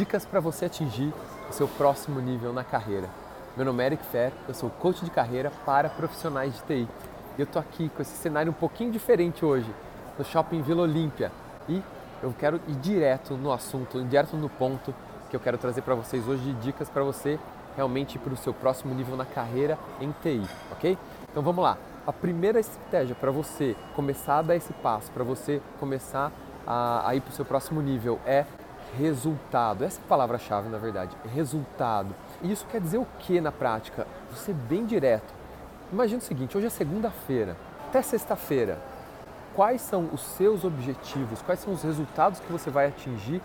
dicas para você atingir o seu próximo nível na carreira. Meu nome é Eric Fer, eu sou coach de carreira para profissionais de TI. E eu tô aqui com esse cenário um pouquinho diferente hoje, no Shopping Vila Olímpia. E eu quero ir direto no assunto, direto no ponto que eu quero trazer para vocês hoje de dicas para você realmente para o seu próximo nível na carreira em TI, ok? Então vamos lá. A primeira estratégia para você começar a dar esse passo, para você começar a, a ir para o seu próximo nível é resultado. Essa é a palavra-chave, na verdade, resultado. E isso quer dizer o que na prática? Você bem direto. Imagina o seguinte: hoje é segunda-feira, até sexta-feira. Quais são os seus objetivos? Quais são os resultados que você vai atingir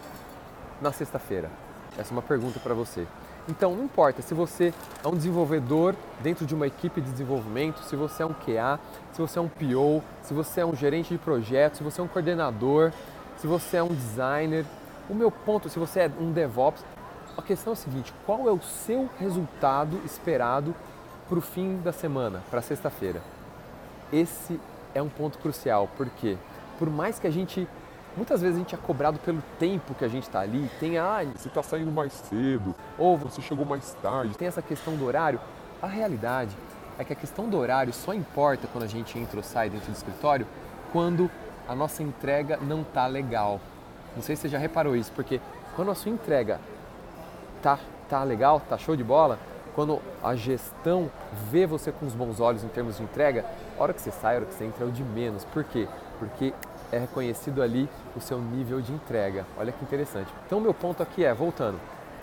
na sexta-feira? Essa é uma pergunta para você. Então, não importa se você é um desenvolvedor dentro de uma equipe de desenvolvimento, se você é um QA, se você é um PO, se você é um gerente de projeto, se você é um coordenador, se você é um designer. O meu ponto, se você é um DevOps, a questão é a seguinte: qual é o seu resultado esperado para o fim da semana, para sexta-feira? Esse é um ponto crucial, porque por mais que a gente Muitas vezes a gente é cobrado pelo tempo que a gente está ali, tem, ah, você está saindo mais cedo, ou você chegou mais tarde. Tem essa questão do horário. A realidade é que a questão do horário só importa quando a gente entra ou sai dentro do escritório quando a nossa entrega não está legal. Não sei se você já reparou isso, porque quando a sua entrega tá, tá legal, tá show de bola, quando a gestão vê você com os bons olhos em termos de entrega, a hora que você sai, a hora que você entra é o de menos. Por quê? Porque é reconhecido ali o seu nível de entrega. Olha que interessante. Então, meu ponto aqui é, voltando,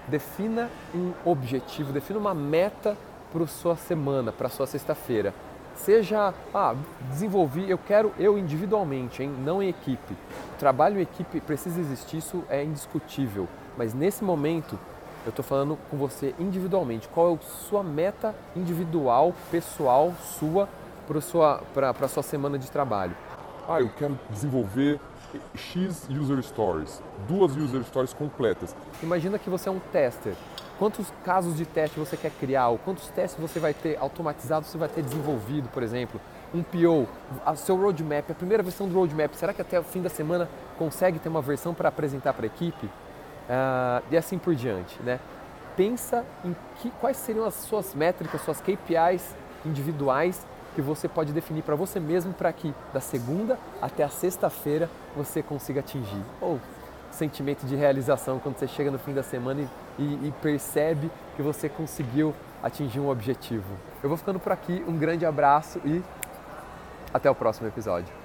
defina um objetivo, defina uma meta para sua semana, para sua sexta-feira. Seja, ah, desenvolvi, eu quero eu individualmente, hein, não em equipe. O trabalho em equipe precisa existir, isso é indiscutível. Mas nesse momento, eu estou falando com você individualmente. Qual é a sua meta individual, pessoal, sua, para a sua, sua semana de trabalho? ah, eu quero desenvolver X user stories, duas user stories completas. Imagina que você é um tester. Quantos casos de teste você quer criar? Ou quantos testes você vai ter automatizados, você vai ter desenvolvido, por exemplo? Um PO, o seu roadmap, a primeira versão do roadmap, será que até o fim da semana consegue ter uma versão para apresentar para a equipe? Uh, e assim por diante, né? Pensa em que, quais seriam as suas métricas, suas KPIs individuais que você pode definir para você mesmo para que da segunda até a sexta-feira você consiga atingir. Ou sentimento de realização quando você chega no fim da semana e, e, e percebe que você conseguiu atingir um objetivo. Eu vou ficando por aqui, um grande abraço e até o próximo episódio.